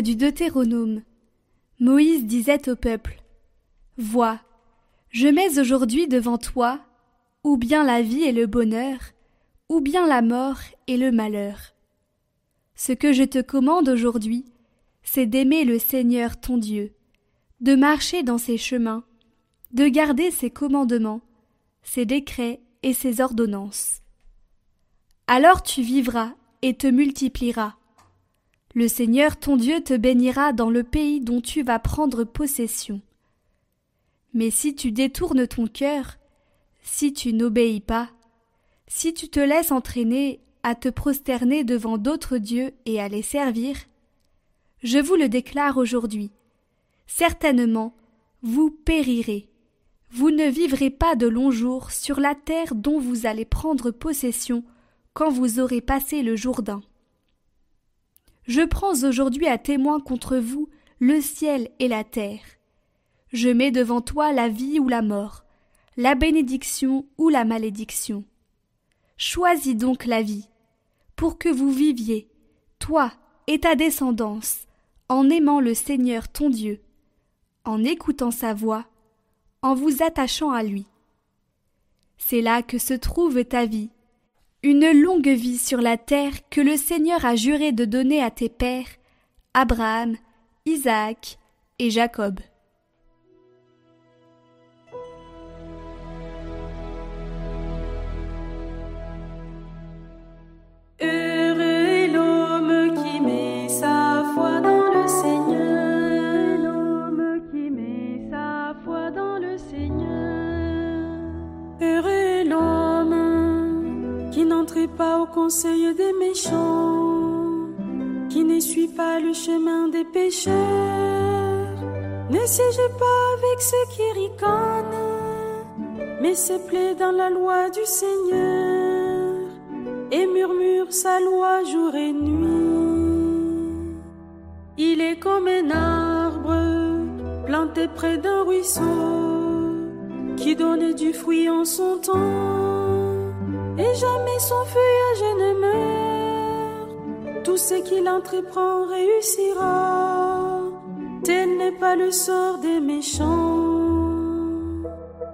Du Deutéronome. Moïse disait au peuple Vois, je mets aujourd'hui devant toi ou bien la vie et le bonheur, ou bien la mort et le malheur. Ce que je te commande aujourd'hui, c'est d'aimer le Seigneur ton Dieu, de marcher dans ses chemins, de garder ses commandements, ses décrets et ses ordonnances. Alors tu vivras et te multiplieras. Le Seigneur ton Dieu te bénira dans le pays dont tu vas prendre possession. Mais si tu détournes ton cœur, si tu n'obéis pas, si tu te laisses entraîner à te prosterner devant d'autres dieux et à les servir, je vous le déclare aujourd'hui, certainement vous périrez. Vous ne vivrez pas de longs jours sur la terre dont vous allez prendre possession quand vous aurez passé le Jourdain. Je prends aujourd'hui à témoin contre vous le ciel et la terre. Je mets devant toi la vie ou la mort, la bénédiction ou la malédiction. Choisis donc la vie, pour que vous viviez, toi et ta descendance, en aimant le Seigneur ton Dieu, en écoutant sa voix, en vous attachant à lui. C'est là que se trouve ta vie, une longue vie sur la terre que le Seigneur a juré de donner à tes pères, Abraham, Isaac et Jacob. Conseil des méchants, qui ne pas le chemin des pécheurs, ne siège pas avec ceux qui ricanent, mais se plaît dans la loi du Seigneur et murmure sa loi jour et nuit. Il est comme un arbre planté près d'un ruisseau qui donne du fruit en son temps et jamais son feuillage ne meurt. Tout ce qu'il entreprend réussira. Tel n'est pas le sort des méchants.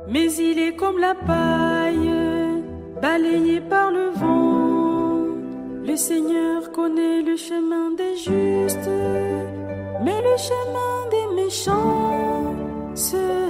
Mais il est comme la paille, balayée par le vent. Le Seigneur connaît le chemin des justes, mais le chemin des méchants se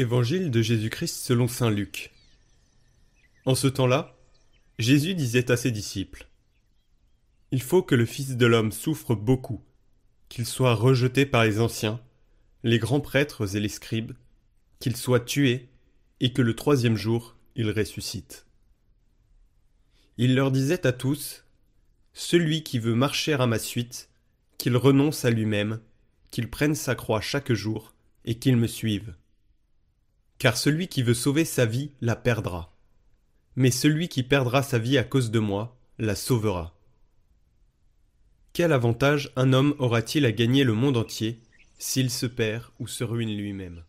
Évangile de Jésus-Christ selon Saint Luc. En ce temps-là, Jésus disait à ses disciples Il faut que le Fils de l'homme souffre beaucoup, qu'il soit rejeté par les anciens, les grands prêtres et les scribes, qu'il soit tué, et que le troisième jour il ressuscite. Il leur disait à tous Celui qui veut marcher à ma suite, qu'il renonce à lui-même, qu'il prenne sa croix chaque jour, et qu'il me suive. Car celui qui veut sauver sa vie la perdra. Mais celui qui perdra sa vie à cause de moi la sauvera. Quel avantage un homme aura-t-il à gagner le monde entier s'il se perd ou se ruine lui-même?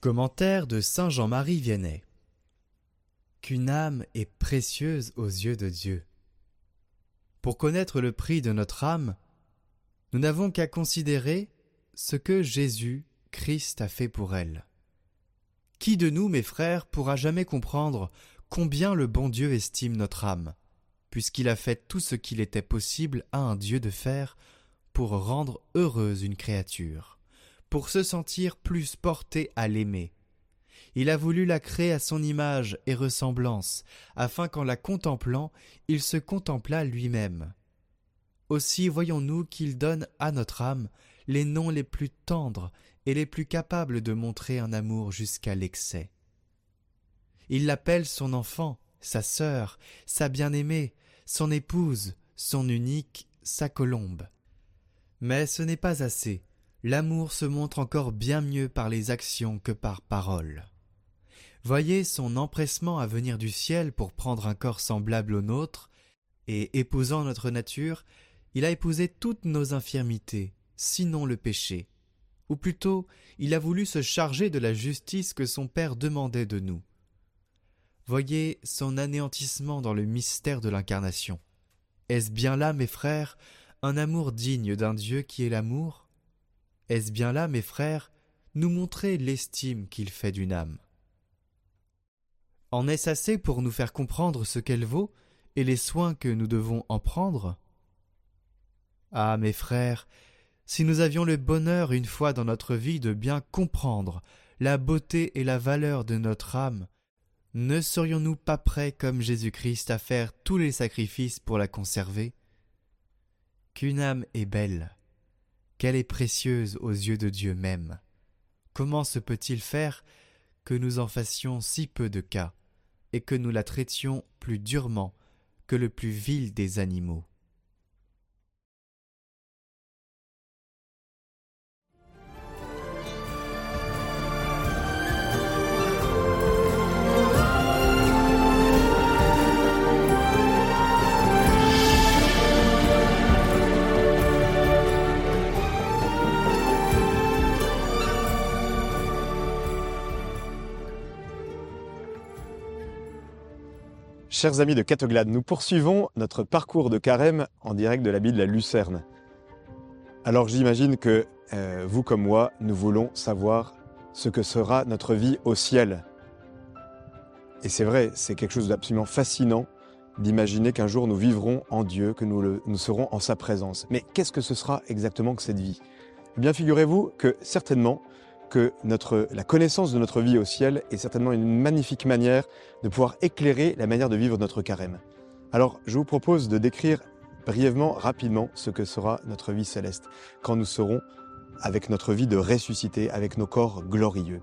Commentaire de Saint Jean-Marie Vianney Qu'une âme est précieuse aux yeux de Dieu. Pour connaître le prix de notre âme, nous n'avons qu'à considérer ce que Jésus, Christ, a fait pour elle. Qui de nous, mes frères, pourra jamais comprendre combien le bon Dieu estime notre âme, puisqu'il a fait tout ce qu'il était possible à un Dieu de faire pour rendre heureuse une créature? Pour se sentir plus porté à l'aimer. Il a voulu la créer à son image et ressemblance, afin qu'en la contemplant, il se contemplât lui-même, Aussi voyons-nous qu'il donne à notre âme les noms les plus tendres et les plus capables de montrer un amour jusqu'à l'excès. Il l'appelle son enfant, sa sœur, sa bien-aimée, son épouse, son unique, sa colombe. Mais ce n'est pas assez. L'amour se montre encore bien mieux par les actions que par paroles. Voyez son empressement à venir du ciel pour prendre un corps semblable au nôtre, et épousant notre nature, il a épousé toutes nos infirmités, sinon le péché. Ou plutôt, il a voulu se charger de la justice que son Père demandait de nous. Voyez son anéantissement dans le mystère de l'incarnation. Est-ce bien là, mes frères, un amour digne d'un Dieu qui est l'amour? Est-ce bien là, mes frères, nous montrer l'estime qu'il fait d'une âme? En est-ce assez pour nous faire comprendre ce qu'elle vaut et les soins que nous devons en prendre? Ah, mes frères, si nous avions le bonheur une fois dans notre vie de bien comprendre la beauté et la valeur de notre âme, ne serions-nous pas prêts comme Jésus-Christ à faire tous les sacrifices pour la conserver? Qu'une âme est belle, qu'elle est précieuse aux yeux de Dieu même. Comment se peut-il faire que nous en fassions si peu de cas, et que nous la traitions plus durement que le plus vil des animaux? Chers amis de Catoglade, nous poursuivons notre parcours de carême en direct de l'abbaye de la Lucerne. Alors j'imagine que euh, vous comme moi, nous voulons savoir ce que sera notre vie au ciel. Et c'est vrai, c'est quelque chose d'absolument fascinant d'imaginer qu'un jour nous vivrons en Dieu, que nous, nous serons en sa présence. Mais qu'est-ce que ce sera exactement que cette vie? Eh bien figurez-vous que certainement, que la connaissance de notre vie au ciel est certainement une magnifique manière de pouvoir éclairer la manière de vivre notre carême. Alors, je vous propose de décrire brièvement, rapidement, ce que sera notre vie céleste, quand nous serons avec notre vie de ressuscité, avec nos corps glorieux.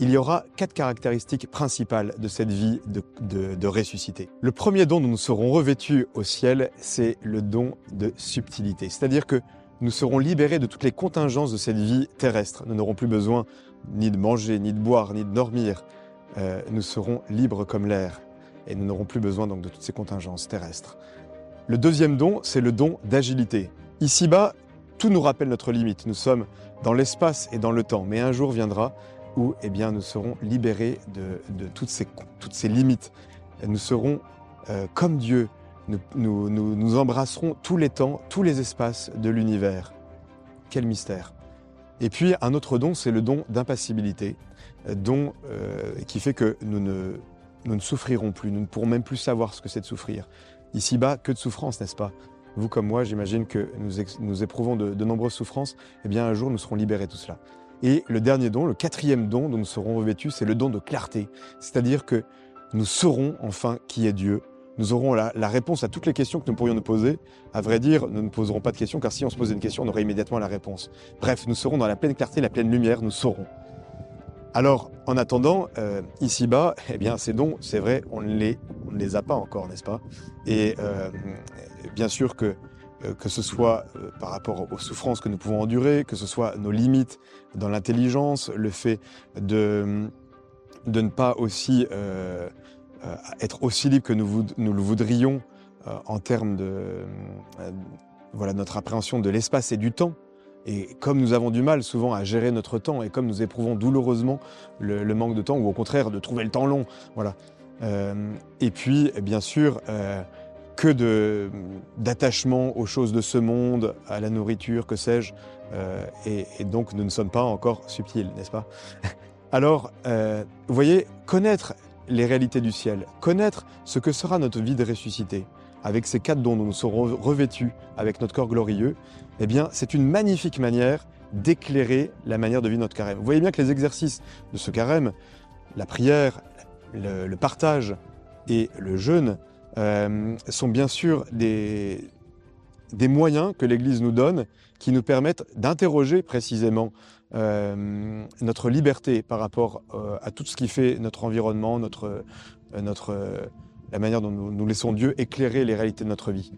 Il y aura quatre caractéristiques principales de cette vie de, de ressuscité. Le premier don dont nous serons revêtus au ciel, c'est le don de subtilité. C'est-à-dire que nous serons libérés de toutes les contingences de cette vie terrestre. Nous n'aurons plus besoin ni de manger, ni de boire, ni de dormir. Euh, nous serons libres comme l'air et nous n'aurons plus besoin donc de toutes ces contingences terrestres. Le deuxième don, c'est le don d'agilité. Ici-bas, tout nous rappelle notre limite. Nous sommes dans l'espace et dans le temps, mais un jour viendra où eh bien, nous serons libérés de, toutes, ces, toutes ces limites. Nous serons euh, comme Dieu, nous, embrasserons tous les temps, tous les espaces de l'univers. Quel mystère. Et puis un autre don, c'est le don d'impassibilité, euh, don euh, qui fait que nous ne, nous ne souffrirons plus, nous ne pourrons même plus savoir ce que c'est de souffrir. Ici-bas, que de souffrance, n'est-ce pas? Vous comme moi, j'imagine que nous, nous éprouvons de, de, nombreuses souffrances. Eh bien, un jour, nous serons libérés de tout cela. Et le dernier don, le quatrième don dont nous serons revêtus, c'est le don de clarté. C'est-à-dire que nous saurons enfin qui est Dieu, nous aurons la, réponse à toutes les questions que nous pourrions nous poser. À vrai dire, nous ne poserons pas de questions, car si on se posait une question, on aurait immédiatement la réponse. Bref, nous serons dans la pleine clarté, la pleine lumière, nous saurons. Alors, en attendant, euh, ici-bas, eh bien, ces dons, c'est vrai, on ne, les, a pas encore, n'est-ce pas? Et euh, bien sûr que euh, ce soit par rapport aux souffrances que nous pouvons endurer, que ce soit nos limites dans l'intelligence, le fait de, ne pas aussi être aussi libre que nous, le voudrions euh, en termes de euh, voilà, notre appréhension de l'espace et du temps. Et comme nous avons du mal souvent à gérer notre temps, et comme nous éprouvons douloureusement le, manque de temps, ou au contraire de trouver le temps long, voilà. et puis, bien sûr, que d'attachement aux choses de ce monde, à la nourriture, que sais-je, et, donc nous ne sommes pas encore subtils, n'est-ce pas? Alors, vous voyez, connaître les réalités du ciel, connaître ce que sera notre vie de ressuscité, avec ces quatre dons dont nous serons revêtus avec notre corps glorieux, eh bien, c'est une magnifique manière d'éclairer la manière de vivre notre carême. Vous voyez bien que les exercices de ce carême, la prière, le, partage et le jeûne, euh, sont bien sûr des, des moyens que l'Église nous donne qui nous permettent d'interroger précisément euh, notre liberté par rapport euh, à tout ce qui fait notre environnement, notre, euh, notre, la manière dont nous, laissons Dieu éclairer les réalités de notre vie.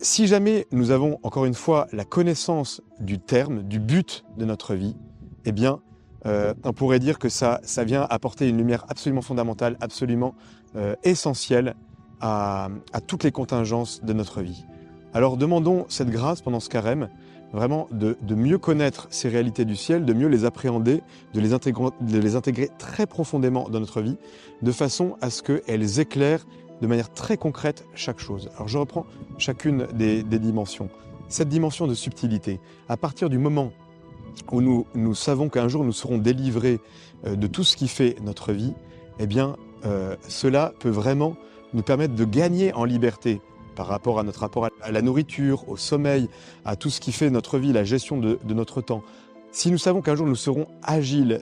Si jamais nous avons encore une fois la connaissance du terme, du but de notre vie, eh bien, on pourrait dire que ça, ça vient apporter une lumière absolument fondamentale, absolument essentielle à, toutes les contingences de notre vie. Alors demandons cette grâce pendant ce carême, vraiment de, de, mieux connaître ces réalités du ciel, de mieux les appréhender, de les, intégrer, très profondément dans notre vie, de façon à ce qu'elles éclairent de manière très concrète chaque chose. Alors je reprends chacune des, des dimensions. Cette dimension de subtilité, à partir du moment où nous, nous savons qu'un jour nous serons délivrés euh, de tout ce qui fait notre vie, eh bien, euh, cela peut vraiment nous permettre de gagner en liberté par rapport à notre rapport à la nourriture, au sommeil, à tout ce qui fait notre vie, la gestion de, notre temps. Si nous savons qu'un jour nous serons agiles,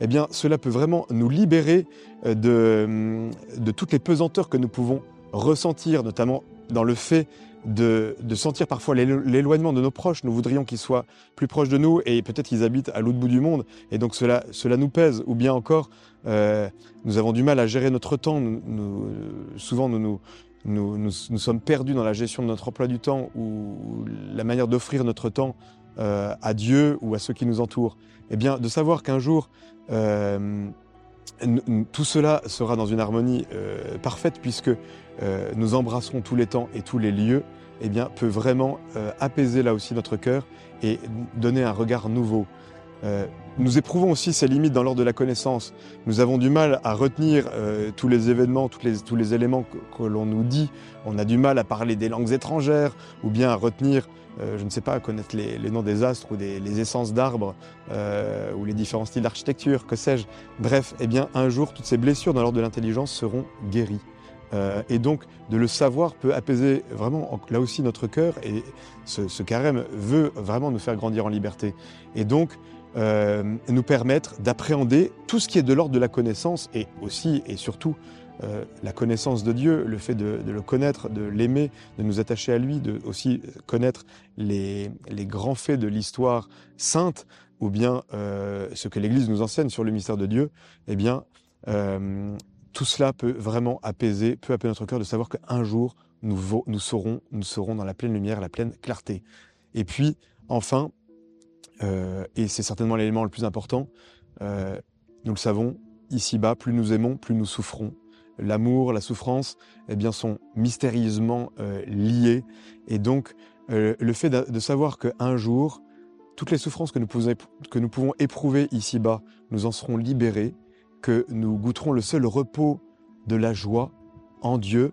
eh bien, cela peut vraiment nous libérer euh, de, toutes les pesanteurs que nous pouvons ressentir, notamment dans le fait de, sentir parfois l'éloignement de nos proches. Nous voudrions qu'ils soient plus proches de nous et peut-être qu'ils habitent à l'autre bout du monde et donc cela, cela nous pèse. Ou bien encore, euh, nous avons du mal à gérer notre temps. Souvent, nous, nous, nous, sommes perdus dans la gestion de notre emploi du temps ou la manière d'offrir notre temps euh, à Dieu ou à ceux qui nous entourent. Eh bien, de savoir qu'un jour, euh, tout cela sera dans une harmonie euh, parfaite puisque nous embrasserons tous les temps et tous les lieux, eh peut vraiment apaiser là aussi notre cœur et donner un regard nouveau. Euh, nous éprouvons aussi ces limites dans l'ordre de la connaissance. Nous avons du mal à retenir euh, tous les événements, tous les, tous les éléments que, l'on nous dit. On a du mal à parler des langues étrangères ou bien à retenir, euh, je ne sais pas, à connaître les, les noms des astres ou des les essences d'arbres euh, ou les différents styles d'architecture, que sais-je. Bref, eh bien, un jour, toutes ces blessures dans l'ordre de l'intelligence seront guéries. Euh, et donc, de le savoir peut apaiser vraiment, là aussi, notre cœur. Et ce, ce carême veut vraiment nous faire grandir en liberté. Et donc, euh, nous permettre d'appréhender tout ce qui est de l'ordre de la connaissance et aussi et surtout euh, la connaissance de Dieu, le fait de, le connaître, de l'aimer, de nous attacher à lui, de aussi connaître les, grands faits de l'histoire sainte ou bien euh, ce que l'Église nous enseigne sur le mystère de Dieu, eh bien, tout cela peut vraiment apaiser, peut apaiser notre cœur de savoir qu'un jour, nous, nous, nous serons dans la pleine lumière, la pleine clarté. Et puis, enfin, euh, et c'est certainement l'élément le plus important, euh, nous le savons, ici-bas, plus nous aimons, plus nous souffrons. L'amour, la souffrance, eh bien, sont mystérieusement euh, liés. Et donc, le fait de, de savoir qu'un jour, toutes les souffrances que nous, pouvons, que nous pouvons éprouver ici-bas, nous en serons libérés, que nous goûterons le seul repos de la joie en Dieu,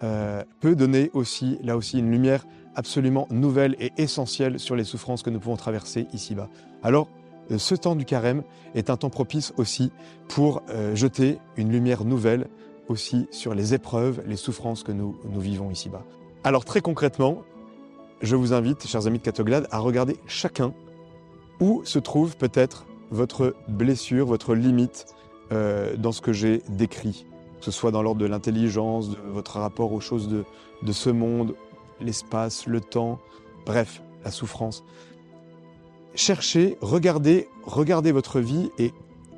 peut donner aussi, là aussi, une lumière absolument nouvelle et essentielle sur les souffrances que nous pouvons traverser ici-bas. Alors, euh, ce temps du carême est un temps propice aussi pour euh, jeter une lumière nouvelle aussi sur les épreuves, les souffrances que nous, vivons ici-bas. Alors très concrètement, je vous invite, chers amis de Catoglade, à regarder chacun où se trouve peut-être votre blessure, votre limite euh, dans ce que j'ai décrit, que ce soit dans l'ordre de l'intelligence, de votre rapport aux choses de ce monde, l'espace, le temps, bref, la souffrance. Cherchez, regardez, regardez votre vie et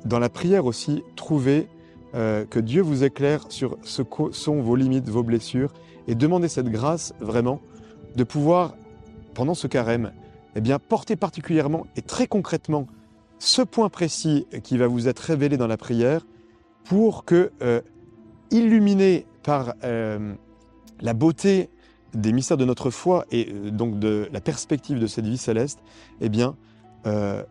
dans la prière aussi, trouvez euh, que Dieu vous éclaire sur ce que sont vos limites, vos blessures et demandez cette grâce vraiment de pouvoir, pendant ce carême, eh bien, porter particulièrement et très concrètement ce point précis qui va vous être révélé dans la prière pour que, euh, illuminé par euh, la beauté des mystères de notre foi et euh, donc de la perspective de cette vie céleste, eh bien, euh,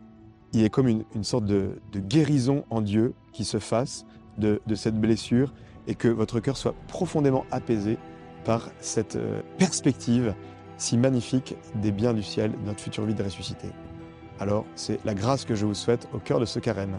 il a comme une, sorte de, de, guérison en Dieu qui se fasse de, de, cette blessure et que votre cœur soit profondément apaisé par cette euh, perspective si magnifique des biens du ciel, de notre future vie de ressuscité. Alors, c'est la grâce que je vous souhaite au cœur de ce carême.